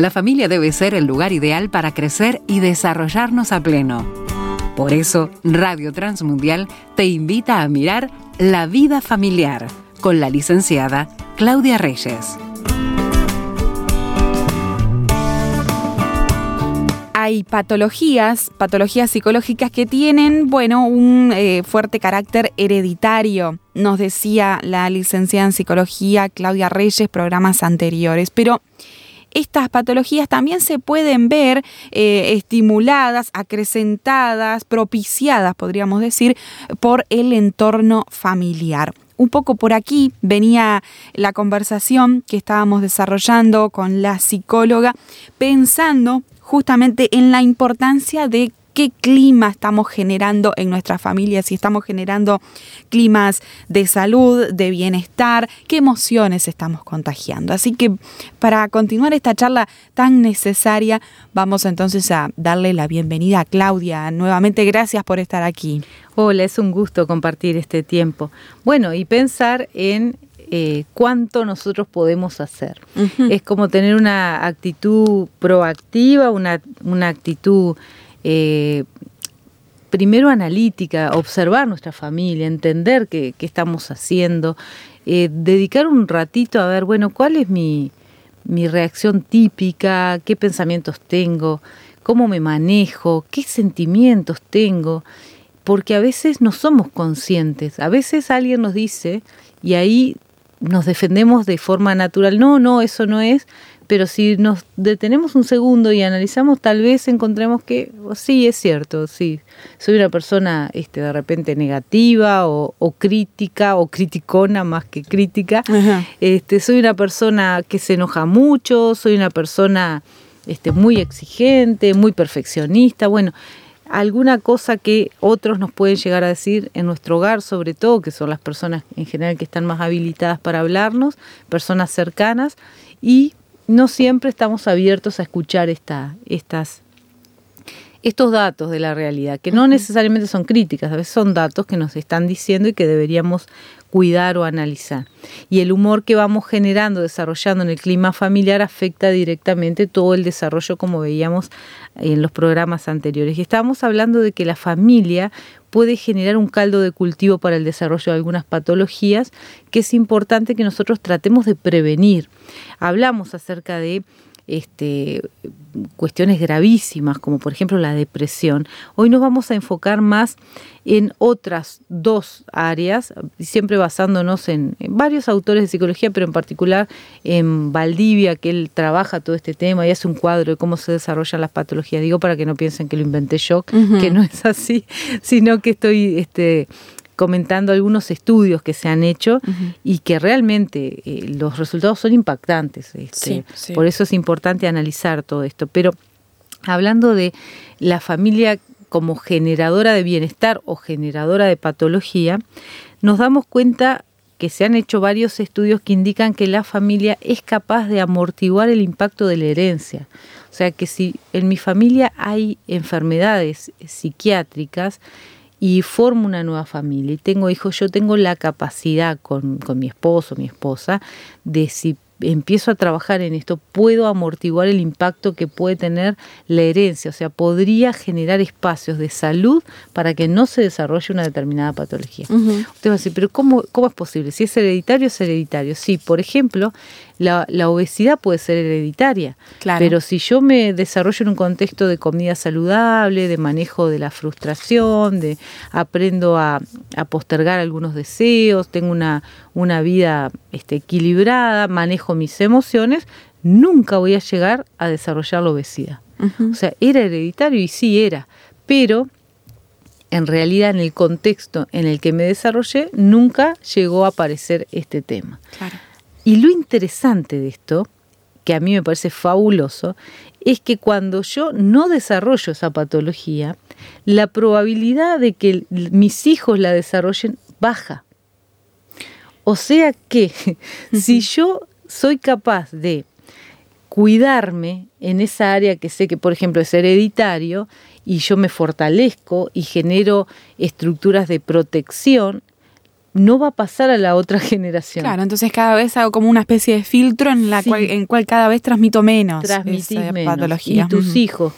La familia debe ser el lugar ideal para crecer y desarrollarnos a pleno. Por eso, Radio Transmundial te invita a mirar La vida familiar con la licenciada Claudia Reyes. hay patologías, patologías psicológicas que tienen, bueno, un eh, fuerte carácter hereditario, nos decía la licenciada en psicología Claudia Reyes, programas anteriores, pero estas patologías también se pueden ver eh, estimuladas, acrecentadas, propiciadas, podríamos decir, por el entorno familiar. Un poco por aquí venía la conversación que estábamos desarrollando con la psicóloga, pensando justamente en la importancia de qué clima estamos generando en nuestras familias, si estamos generando climas de salud, de bienestar, qué emociones estamos contagiando. Así que para continuar esta charla tan necesaria, vamos entonces a darle la bienvenida a Claudia. Nuevamente, gracias por estar aquí. Hola, es un gusto compartir este tiempo. Bueno, y pensar en eh, cuánto nosotros podemos hacer. Es como tener una actitud proactiva, una, una actitud eh, primero analítica, observar nuestra familia, entender qué, estamos haciendo, eh, dedicar un ratito a ver, bueno, cuál es mi, mi reacción típica, qué pensamientos tengo, cómo me manejo, qué sentimientos tengo, porque a veces no somos conscientes, a veces alguien nos dice y ahí nos defendemos de forma natural. No, no, eso no es. Pero si nos detenemos un segundo y analizamos, tal vez encontremos que oh, sí, es cierto, sí. Soy una persona este, de repente negativa o, crítica o criticona más que crítica. Este, soy una persona que se enoja mucho, soy una persona este, muy exigente, muy perfeccionista. Bueno, alguna cosa que otros nos pueden llegar a decir en nuestro hogar, sobre todo, que son las personas en general que están más habilitadas para hablarnos, personas cercanas, y no siempre estamos abiertos a escuchar esta, estas, estos datos de la realidad, que no necesariamente son críticas, a veces son datos que nos están diciendo y que deberíamos cuidar o analizar. Y el humor que vamos generando, desarrollando en el clima familiar afecta directamente todo el desarrollo como veíamos en los programas anteriores. Y estábamos hablando de que la familia puede generar un caldo de cultivo para el desarrollo de algunas patologías que es importante que nosotros tratemos de prevenir. Hablamos acerca de este, cuestiones gravísimas, como por ejemplo la depresión. Hoy nos vamos a enfocar más en otras dos áreas, siempre basándonos en, varios autores de psicología, pero en particular en Valdivia, que él trabaja todo este tema y hace un cuadro de cómo se desarrollan las patologías. Digo para que no piensen que lo inventé yo, que no es así, sino que estoy este, comentando algunos estudios que se han hecho y que realmente eh, los resultados son impactantes. Este, por eso es importante analizar todo esto. Pero hablando de la familia como generadora de bienestar o generadora de patología, nos damos cuenta que se han hecho varios estudios que indican que la familia es capaz de amortiguar el impacto de la herencia. O sea que si en mi familia hay enfermedades psiquiátricas, y formo una nueva familia y tengo hijos, yo tengo la capacidad con, con mi esposo, mi esposa, de si empiezo a trabajar en esto, puedo amortiguar el impacto que puede tener la herencia, o sea, podría generar espacios de salud para que no se desarrolle una determinada patología. Usted va a decir, pero cómo, ¿cómo es posible? Si es hereditario, es hereditario. Sí, por ejemplo, la, obesidad puede ser hereditaria, pero si yo me desarrollo en un contexto de comida saludable, de manejo de la frustración, de aprendo a, a postergar algunos deseos, tengo una, una vida este, equilibrada, manejo mis emociones, nunca voy a llegar a desarrollar la obesidad. O sea, era hereditario y sí era, pero en realidad en el contexto en el que me desarrollé nunca llegó a aparecer este tema. Y lo interesante de esto, que a mí me parece fabuloso, es que cuando yo no desarrollo esa patología, la probabilidad de que mis hijos la desarrollen baja. O sea que si yo soy capaz de cuidarme en esa área que sé que, por ejemplo, es hereditario, y yo me fortalezco y genero estructuras de protección, no va a pasar a la otra generación. Claro, entonces cada vez hago como una especie de filtro en la cual, en cual cada vez transmito menos Transmitís menos. patología. Y tus hijos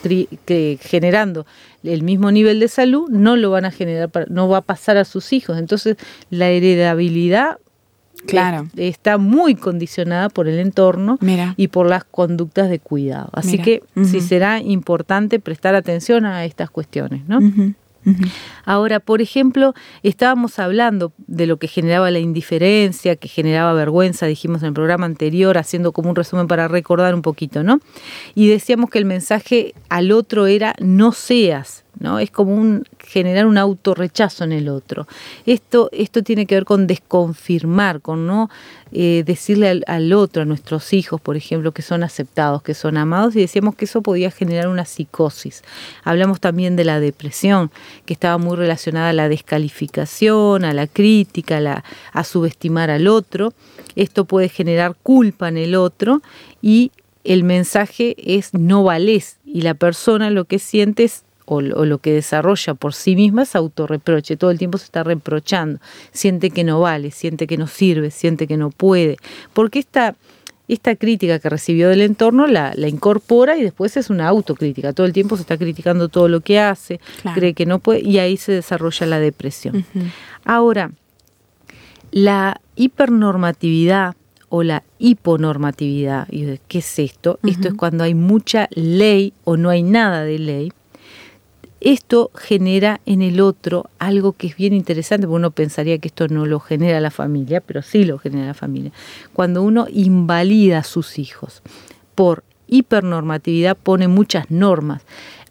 que generando el mismo nivel de salud no lo van a generar, no va a pasar a sus hijos. Entonces la heredabilidad Claro. está muy condicionada por el entorno y por las conductas de cuidado. Así que sí será importante prestar atención a estas cuestiones, ¿no? Ahora, por ejemplo, estábamos hablando de lo que generaba la indiferencia, que generaba vergüenza, dijimos en el programa anterior, haciendo como un resumen para recordar un poquito, ¿no? Y decíamos que el mensaje al otro era no seas, Es como un generar un autorrechazo en el otro. Esto, esto tiene que ver con desconfirmar, con no eh, decirle al, otro, a nuestros hijos, por ejemplo, que son aceptados, que son amados, y decíamos que eso podía generar una psicosis. Hablamos también de la depresión, que estaba muy relacionada a la descalificación, a la crítica, a, la, a subestimar al otro. Esto puede generar culpa en el otro y el mensaje es no vales y la persona lo que siente es o, lo que desarrolla por sí misma es autorreproche, todo el tiempo se está reprochando, siente que no vale, siente que no sirve, siente que no puede, porque esta, esta crítica que recibió del entorno la, la, incorpora y después es una autocrítica, todo el tiempo se está criticando todo lo que hace, cree que no puede y ahí se desarrolla la depresión. Ahora, la hipernormatividad o la hiponormatividad, ¿qué es esto? Esto es cuando hay mucha ley o no hay nada de ley esto genera en el otro algo que es bien interesante, porque uno pensaría que esto no lo genera la familia, pero sí lo genera la familia. Cuando uno invalida a sus hijos por hipernormatividad, pone muchas normas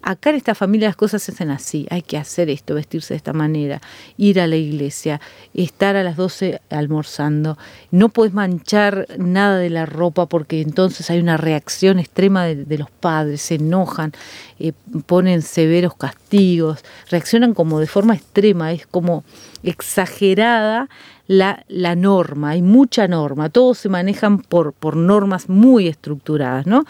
acá en esta familia las cosas se hacen así, hay que hacer esto, vestirse de esta manera, ir a la iglesia, estar a las 12 almorzando, no puedes manchar nada de la ropa porque entonces hay una reacción extrema de, los padres, se enojan, eh, ponen severos castigos, reaccionan como de forma extrema, es como exagerada la, la, norma, hay mucha norma, todos se manejan por, por normas muy estructuradas, ¿no?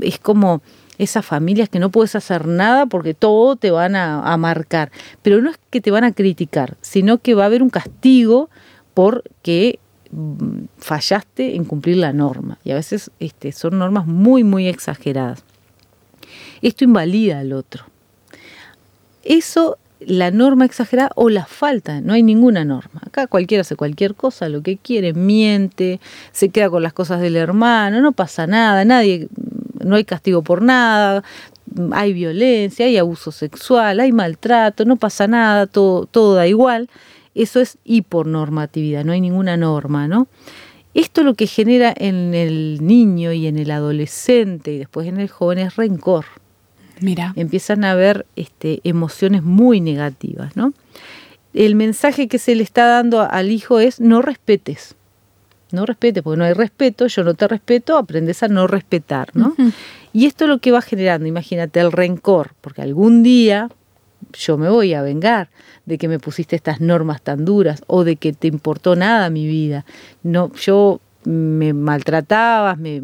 Es como esas familias que no puedes hacer nada porque todo te van a, marcar. Pero no es que te van a criticar, sino que va a haber un castigo porque mm, fallaste en cumplir la norma. Y a veces este, son normas muy, muy exageradas. Esto invalida al otro. Eso, la norma exagerada o la falta, no hay ninguna norma. Acá cualquiera hace cualquier cosa, lo que quiere, miente, se queda con las cosas del hermano, no pasa nada, nadie no hay castigo por nada, hay violencia, hay abuso sexual, hay maltrato, no pasa nada, todo, todo da igual. Eso es hipernormatividad, no hay ninguna norma, ¿no? Esto lo que genera en el niño y en el adolescente y después en el joven es rencor. Mira. Empiezan a haber este, emociones muy negativas, ¿no? El mensaje que se le está dando al hijo es no respetes no respete, porque no hay respeto, yo no te respeto, aprendes a no respetar, ¿no? Y esto es lo que va generando, imagínate, el rencor, porque algún día yo me voy a vengar de que me pusiste estas normas tan duras o de que te importó nada mi vida. No, yo me maltratabas, me,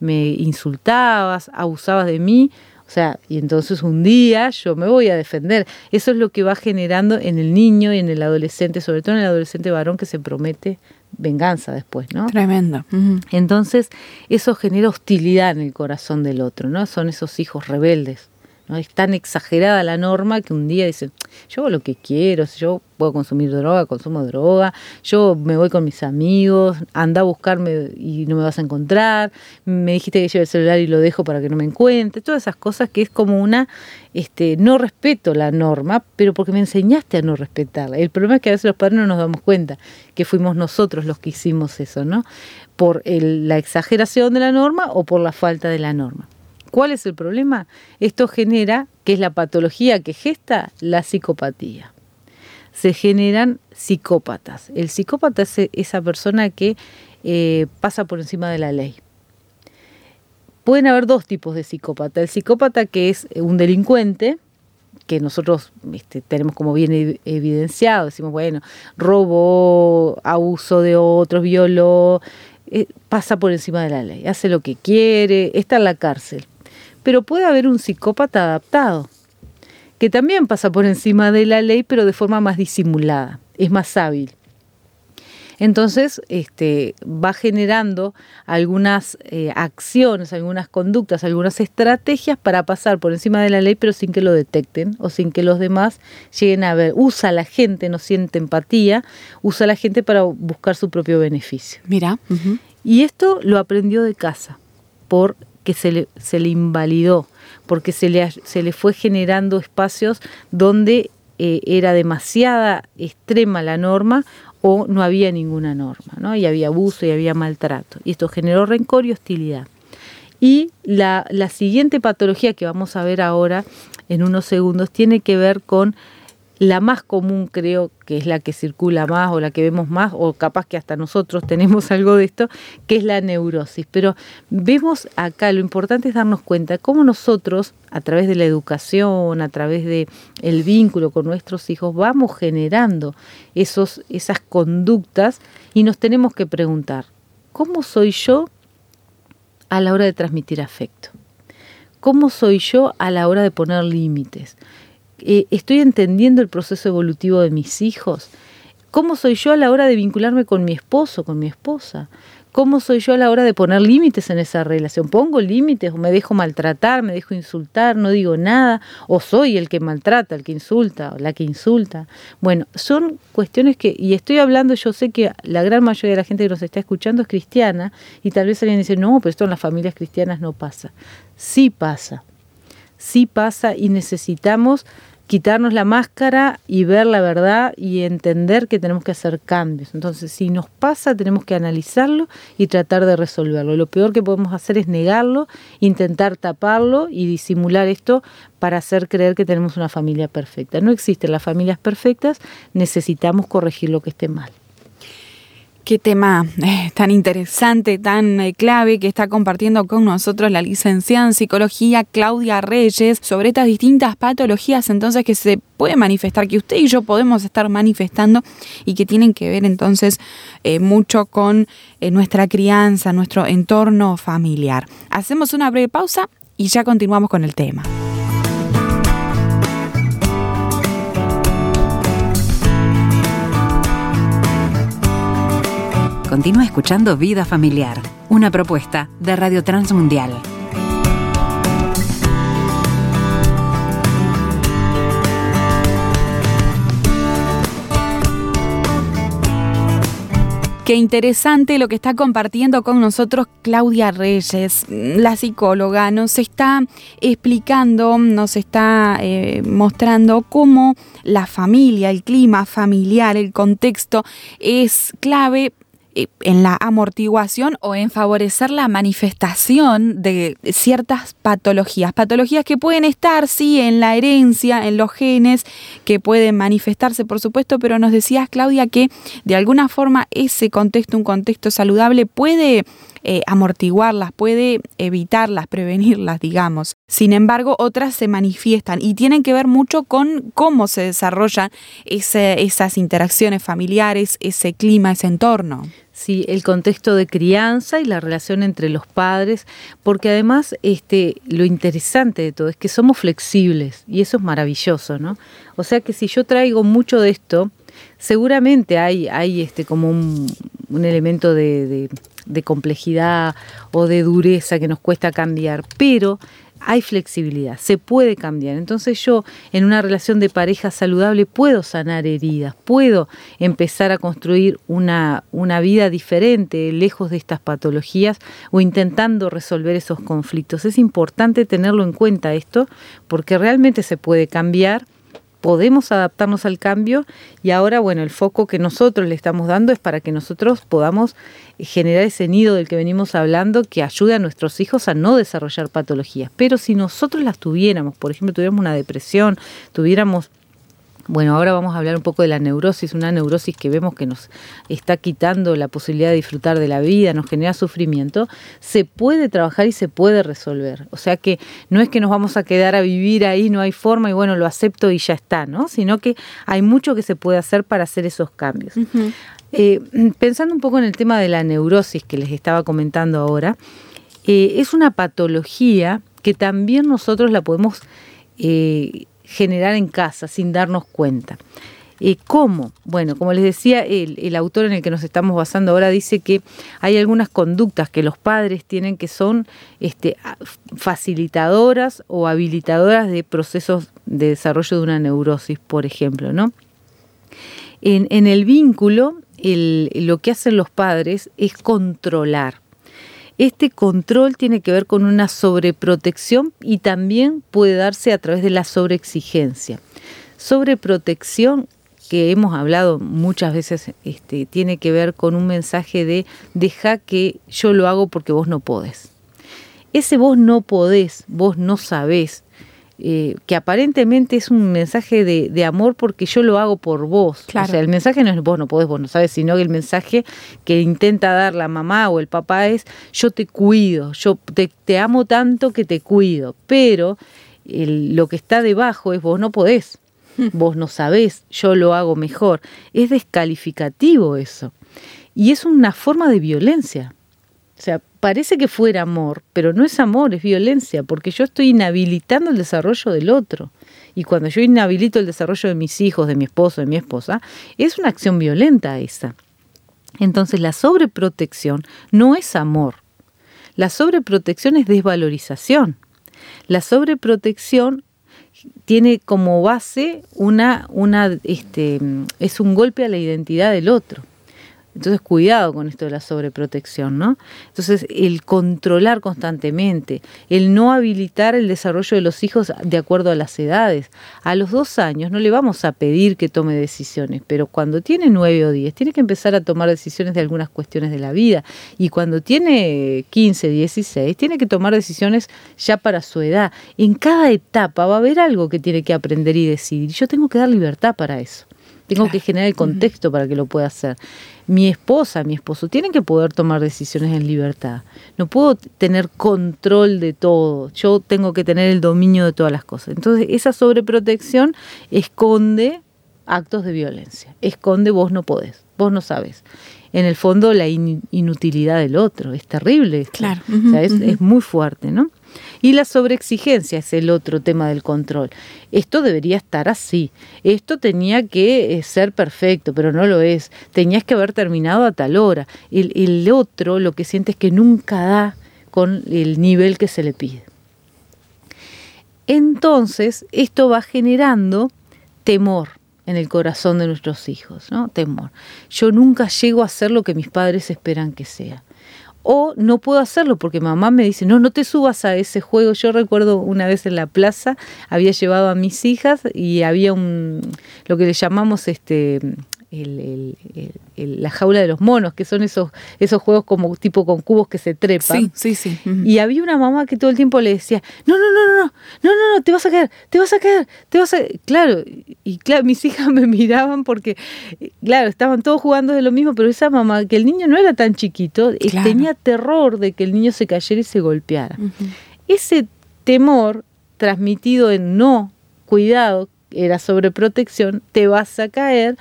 me insultabas, abusabas de mí, o sea, y entonces un día yo me voy a defender. Eso es lo que va generando en el niño y en el adolescente, sobre todo en el adolescente varón que se promete venganza después, ¿no? Tremendo. Entonces, eso genera hostilidad en el corazón del otro, ¿no? Son esos hijos rebeldes. ¿No? Es tan exagerada la norma que un día dicen, yo hago lo que quiero, yo puedo consumir droga, consumo droga, yo me voy con mis amigos, anda a buscarme y no me vas a encontrar, me dijiste que lleve el celular y lo dejo para que no me encuentre, todas esas cosas que es como una, este, no respeto la norma, pero porque me enseñaste a no respetarla. El problema es que a veces los padres no nos damos cuenta que fuimos nosotros los que hicimos eso, ¿no? Por la exageración de la norma o por la falta de la norma. ¿Cuál es el problema? Esto genera, que es la patología que gesta, la psicopatía. Se generan psicópatas. El psicópata es esa persona que eh, pasa por encima de la ley. Pueden haber dos tipos de psicópata. El psicópata que es un delincuente, que nosotros este, tenemos como bien evidenciado, decimos, bueno, robó, abuso de otros, violó, eh, pasa por encima de la ley, hace lo que quiere, está en la cárcel. Pero puede haber un psicópata adaptado, que también pasa por encima de la ley, pero de forma más disimulada, es más hábil. Entonces, este, va generando algunas eh, acciones, algunas conductas, algunas estrategias para pasar por encima de la ley, pero sin que lo detecten o sin que los demás lleguen a ver. Usa a la gente, no siente empatía, usa a la gente para buscar su propio beneficio. Mira. Y esto lo aprendió de casa, porque se le, se le invalidó, porque se le, se le fue generando espacios donde eh, era demasiada extrema la norma o no había ninguna norma, ¿no? Y había abuso y había maltrato. Y esto generó rencor y hostilidad. Y la, la siguiente patología que vamos a ver ahora en unos segundos tiene que ver con la más común creo que es la que circula más o la que vemos más, o capaz que hasta nosotros tenemos algo de esto, que es la neurosis. Pero vemos acá, lo importante es darnos cuenta cómo nosotros, a través de la educación, a través de el vínculo con nuestros hijos, vamos generando esos, esas conductas y nos tenemos que preguntar, ¿cómo soy yo a la hora de transmitir afecto? ¿Cómo soy yo a la hora de poner límites? Eh, estoy entendiendo el proceso evolutivo de mis hijos. ¿Cómo soy yo a la hora de vincularme con mi esposo, con mi esposa? ¿Cómo soy yo a la hora de poner límites en esa relación? ¿Pongo límites o me dejo maltratar, me dejo insultar, no digo nada? ¿O soy el que maltrata, el que insulta o la que insulta? Bueno, son cuestiones que, y estoy hablando, yo sé que la gran mayoría de la gente que nos está escuchando es cristiana y tal vez alguien dice, no, pero esto en las familias cristianas no pasa. Sí pasa, sí pasa y necesitamos quitarnos la máscara y ver la verdad y entender que tenemos que hacer cambios. Entonces, si nos pasa, tenemos que analizarlo y tratar de resolverlo. Lo peor que podemos hacer es negarlo, intentar taparlo y disimular esto para hacer creer que tenemos una familia perfecta. No existen las familias perfectas, necesitamos corregir lo que esté mal. Qué tema eh, tan interesante, tan eh, clave que está compartiendo con nosotros la licenciada en psicología Claudia Reyes sobre estas distintas patologías entonces que se puede manifestar, que usted y yo podemos estar manifestando y que tienen que ver entonces eh, mucho con nuestra crianza, nuestro entorno familiar. Hacemos una breve pausa y ya continuamos con el tema. Continúa escuchando Vida Familiar, una propuesta de Radio Transmundial. Qué interesante lo que está compartiendo con nosotros Claudia Reyes, la psicóloga. Nos está explicando, nos está eh, mostrando cómo la familia, el clima familiar, el contexto es clave en la amortiguación o en favorecer la manifestación de ciertas patologías. Patologías que pueden estar, sí, en la herencia, en los genes, que pueden manifestarse, por supuesto, pero nos decías, Claudia, que de alguna forma ese contexto, un contexto saludable, puede eh, amortiguarlas, puede evitarlas, prevenirlas, digamos. Sin embargo, otras se manifiestan y tienen que ver mucho con cómo se desarrollan esas interacciones familiares, ese clima, ese entorno. Sí, el contexto de crianza y la relación entre los padres, porque además este, lo interesante de todo es que somos flexibles y eso es maravilloso, ¿no? O sea que si yo traigo mucho de esto, seguramente hay, hay este, como un, elemento de de complejidad o de dureza que nos cuesta cambiar, pero hay flexibilidad, se puede cambiar. Entonces yo en una relación de pareja saludable puedo sanar heridas, puedo empezar a construir una, una vida diferente, lejos de estas patologías o intentando resolver esos conflictos. Es importante tenerlo en cuenta esto porque realmente se puede cambiar podemos adaptarnos al cambio y ahora, bueno, el foco que nosotros le estamos dando es para que nosotros podamos generar ese nido del que venimos hablando que ayude a nuestros hijos a no desarrollar patologías. Pero si nosotros las tuviéramos, por ejemplo, tuviéramos una depresión, tuviéramos bueno, ahora vamos a hablar un poco de la neurosis, una neurosis que vemos que nos está quitando la posibilidad de disfrutar de la vida, nos genera sufrimiento, se puede trabajar y se puede resolver. O sea que no es que nos vamos a quedar a vivir ahí, no hay forma y bueno, lo acepto y ya está, ¿no? Sino que hay mucho que se puede hacer para hacer esos cambios. Eh, pensando un poco en el tema de la neurosis que les estaba comentando ahora, eh, es una patología que también nosotros la podemos eh, generar en casa sin darnos cuenta. Eh, ¿Cómo? Bueno, como les decía, el, autor en el que nos estamos basando ahora dice que hay algunas conductas que los padres tienen que son este, facilitadoras o habilitadoras de procesos de desarrollo de una neurosis, por ejemplo, ¿no? En, el vínculo, lo que hacen los padres es controlar. Este control tiene que ver con una sobreprotección y también puede darse a través de la sobreexigencia. Sobreprotección que hemos hablado muchas veces este, tiene que ver con un mensaje de deja que yo lo hago porque vos no podés. Ese vos no podés, vos no sabés, eh, que aparentemente es un mensaje de, amor porque yo lo hago por vos. O sea, el mensaje no es vos no podés, vos no sabes, sino que el mensaje que intenta dar la mamá o el papá es yo te cuido, yo te, amo tanto que te cuido, pero lo que está debajo es vos no podés vos no sabés, yo lo hago mejor. Es descalificativo eso. Y es una forma de violencia. O sea, parece que fuera amor, pero no es amor, es violencia, porque yo estoy inhabilitando el desarrollo del otro. Y cuando yo inhabilito el desarrollo de mis hijos, de mi esposo, de mi esposa, es una acción violenta esa. Entonces la sobreprotección no es amor. La sobreprotección es desvalorización. La sobreprotección tiene como base una, una, este, es un golpe a la identidad del otro. Entonces, cuidado con esto de la sobreprotección, ¿no? Entonces, el controlar constantemente, el no habilitar el desarrollo de los hijos de acuerdo a las edades. A los dos años no le vamos a pedir que tome decisiones, pero cuando tiene nueve o diez, tiene que empezar a tomar decisiones de algunas cuestiones de la vida. Y cuando tiene quince, dieciséis, tiene que tomar decisiones ya para su edad. En cada etapa va a haber algo que tiene que aprender y decidir. Yo tengo que dar libertad para eso. Tengo que generar el contexto para que lo pueda hacer. Mi esposa, mi esposo, tienen que poder tomar decisiones en libertad. No puedo tener control de todo. Yo tengo que tener el dominio de todas las cosas. Entonces, esa sobreprotección esconde actos de violencia. Esconde vos no podés, vos no sabes. En el fondo, la inutilidad del otro. Es terrible. Claro. es, es muy fuerte, ¿no? Y la sobreexigencia es el otro tema del control. Esto debería estar así. Esto tenía que eh, ser perfecto, pero no lo es. Tenías que haber terminado a tal hora. El, el otro lo que siente es que nunca da con el nivel que se le pide. Entonces, esto va generando temor en el corazón de nuestros hijos, ¿no? Temor. Yo nunca llego a ser lo que mis padres esperan que sea o no puedo hacerlo porque mamá me dice, no, no te subas a ese juego. Yo recuerdo una vez en la plaza, había llevado a mis hijas y había un, lo que le llamamos este, el, la jaula de los monos, que son esos, esos juegos como tipo con cubos que se trepan. Sí, sí, sí. Y había una mamá que todo el tiempo le decía, no, no, no, no, no, no, no, no, te vas a caer, te vas a caer, te vas a... Claro, y claro, mis hijas me miraban porque, claro, estaban todos jugando de lo mismo, pero esa mamá, que el niño no era tan chiquito, eh, tenía terror de que el niño se cayera y se golpeara. Ese temor transmitido en no, cuidado, era sobreprotección, te vas a caer,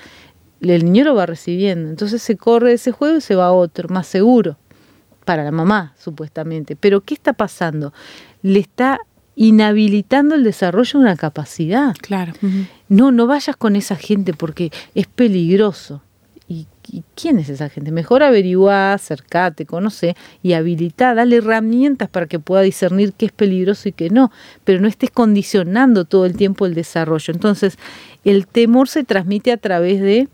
el niño lo va recibiendo. Entonces se corre ese juego y se va a otro, más seguro, para la mamá, supuestamente. Pero ¿qué está pasando? Le está inhabilitando el desarrollo de una capacidad. Claro. No, no vayas con esa gente porque es peligroso. ¿Y, quién es esa gente? Mejor averiguar, acercate, conoce y habilita, dale herramientas para que pueda discernir qué es peligroso y qué no, pero no estés condicionando todo el tiempo el desarrollo. Entonces, el temor se transmite a través de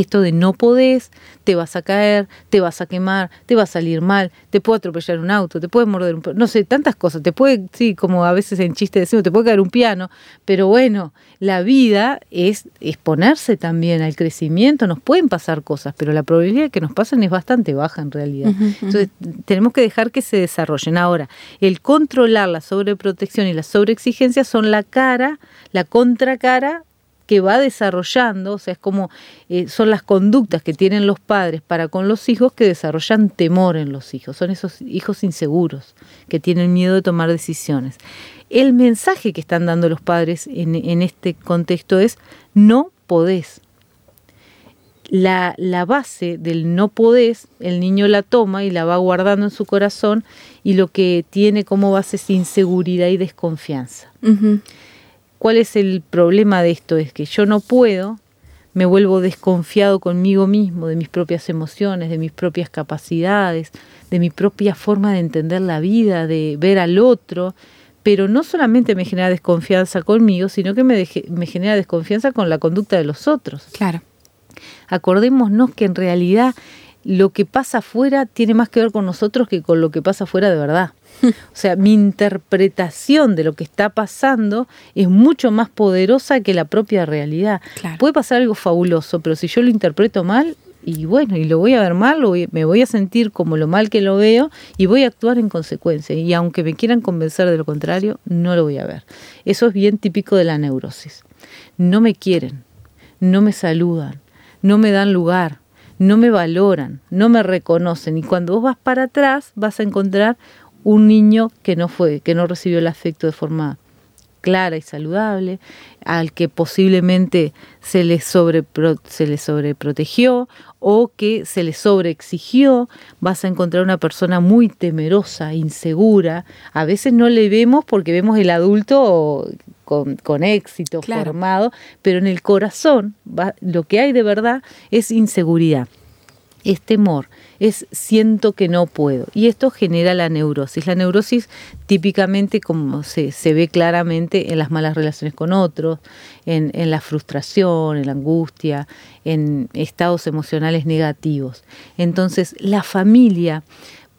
esto de no podés, te vas a caer, te vas a quemar, te va a salir mal, te puede atropellar un auto, te puede morder un no sé, tantas cosas, te puede, sí, como a veces en chiste decimos, te puede caer un piano, pero bueno, la vida es exponerse también al crecimiento, nos pueden pasar cosas, pero la probabilidad de que nos pasen es bastante baja en realidad. Entonces, tenemos que dejar que se desarrollen. Ahora, el controlar la sobreprotección y la sobreexigencia son la cara, la contracara que va desarrollando, o sea, es como eh, son las conductas que tienen los padres para con los hijos que desarrollan temor en los hijos, son esos hijos inseguros que tienen miedo de tomar decisiones. El mensaje que están dando los padres en, este contexto es no podés. La, la, base del no podés, el niño la toma y la va guardando en su corazón y lo que tiene como base es inseguridad y desconfianza. ¿Cuál es el problema de esto? Es que yo no puedo me vuelvo desconfiado conmigo mismo, de mis propias emociones, de mis propias capacidades, de mi propia forma de entender la vida, de ver al otro, pero no solamente me genera desconfianza conmigo, sino que me, me genera desconfianza con la conducta de los otros. Claro. Acordémonos que en realidad lo que pasa afuera tiene más que ver con nosotros que con lo que pasa afuera de verdad. O sea, mi interpretación de lo que está pasando es mucho más poderosa que la propia realidad. Puede pasar algo fabuloso, pero si yo lo interpreto mal, y bueno, y lo voy a ver mal, me voy a sentir como lo mal que lo veo y voy a actuar en consecuencia. Y aunque me quieran convencer de lo contrario, no lo voy a ver. Eso es bien típico de la neurosis. No me quieren, no me saludan, no me dan lugar, no me valoran, no me reconocen. Y cuando vos vas para atrás, vas a encontrar un niño que no fue, que no recibió el afecto de forma clara y saludable, al que posiblemente se le, sobre, se le sobreprotegió o que se le sobreexigió, vas a encontrar una persona muy temerosa, insegura. A veces no le vemos porque vemos el adulto con, éxito, formado, pero en el corazón lo que hay de verdad es inseguridad, es temor, es siento que no puedo. Y esto genera la neurosis. La neurosis típicamente, como se, se ve claramente en las malas relaciones con otros, en, en, la frustración, en la angustia, en estados emocionales negativos. Entonces, la familia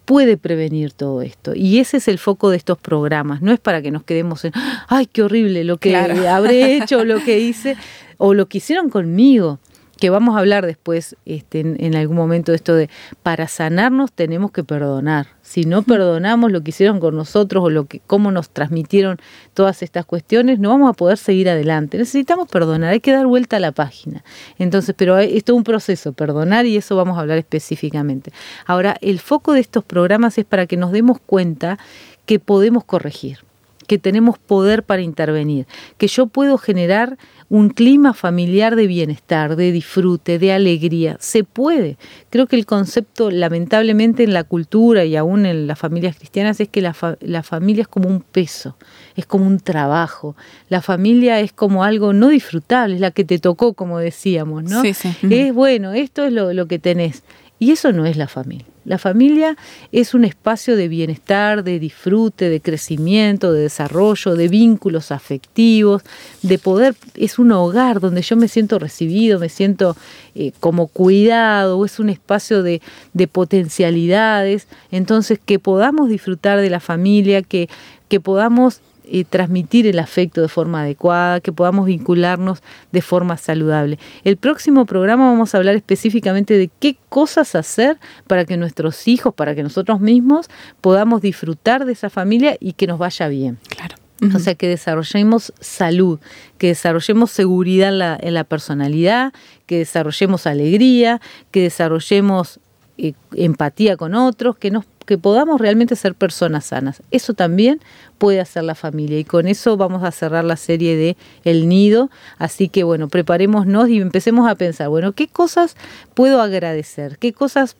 puede prevenir todo esto. Y ese es el foco de estos programas. No es para que nos quedemos en, ay, qué horrible lo que habré hecho, lo que hice, o lo que hicieron conmigo que vamos a hablar después este, en, algún momento de esto de para sanarnos tenemos que perdonar. Si no perdonamos lo que hicieron con nosotros o lo que cómo nos transmitieron todas estas cuestiones, no vamos a poder seguir adelante. Necesitamos perdonar, hay que dar vuelta a la página. Entonces, pero esto es un proceso, perdonar y eso vamos a hablar específicamente. Ahora, el foco de estos programas es para que nos demos cuenta que podemos corregir que tenemos poder para intervenir, que yo puedo generar un clima familiar de bienestar, de disfrute, de alegría. Se puede. Creo que el concepto, lamentablemente, en la cultura y aún en las familias cristianas es que la, familia es como un peso, es como un trabajo. La familia es como algo no disfrutable, es la que te tocó, como decíamos, ¿no? Sí, sí. Es bueno, esto es lo, lo que tenés. Y eso no es la familia. La familia es un espacio de bienestar, de disfrute, de crecimiento, de desarrollo, de vínculos afectivos, de poder, es un hogar donde yo me siento recibido, me siento eh, como cuidado, es un espacio de, de, potencialidades. Entonces, que podamos disfrutar de la familia, que, que podamos eh, transmitir el afecto de forma adecuada, que podamos vincularnos de forma saludable. El próximo programa vamos a hablar específicamente de qué cosas hacer para que nuestros hijos, para que nosotros mismos podamos disfrutar de esa familia y que nos vaya bien. Claro. O sea, que desarrollemos salud, que desarrollemos seguridad en la, en la personalidad, que desarrollemos alegría, que desarrollemos eh, empatía con otros, que nos que podamos realmente ser personas sanas. Eso también puede hacer la familia y con eso vamos a cerrar la serie de El Nido. Así que bueno, preparémonos y empecemos a pensar, bueno, ¿qué cosas puedo agradecer? ¿Qué cosas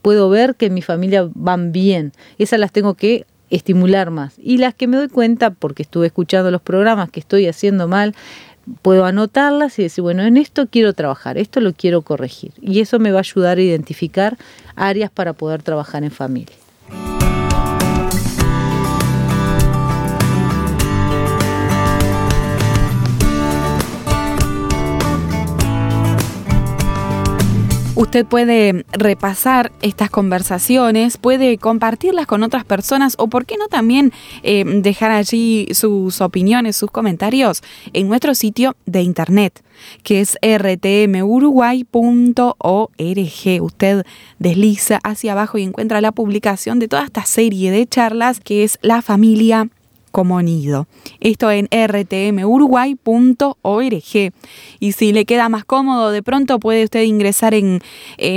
puedo ver que en mi familia van bien? Esas las tengo que estimular más. Y las que me doy cuenta, porque estuve escuchando los programas que estoy haciendo mal, puedo anotarlas y decir, bueno, en esto quiero trabajar, esto lo quiero corregir. Y eso me va a ayudar a identificar áreas para poder trabajar en familia. Usted puede repasar estas conversaciones, puede compartirlas con otras personas o, por qué no, también eh, dejar allí sus opiniones, sus comentarios en nuestro sitio de internet que es rtmuruguay.org. Usted desliza hacia abajo y encuentra la publicación de toda esta serie de charlas que es La familia como nido. Esto en rtmuruguay.org. Y si le queda más cómodo, de pronto puede usted ingresar en,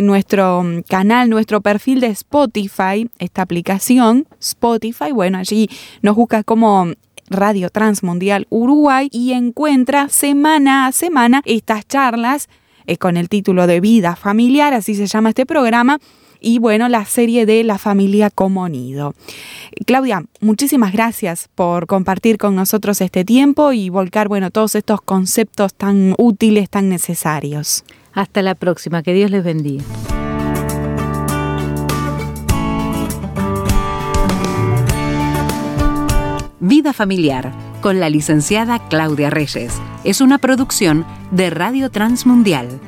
nuestro canal, nuestro perfil de Spotify, esta aplicación Spotify. Bueno, allí nos busca como Radio Transmundial Uruguay y encuentra semana a semana estas charlas eh, con el título de Vida Familiar, así se llama este programa, y bueno, la serie de La familia como nido. Claudia, muchísimas gracias por compartir con nosotros este tiempo y volcar, bueno, todos estos conceptos tan útiles, tan necesarios. Hasta la próxima, que Dios les bendiga. Vida Familiar con la licenciada Claudia Reyes. Es una producción de Radio Transmundial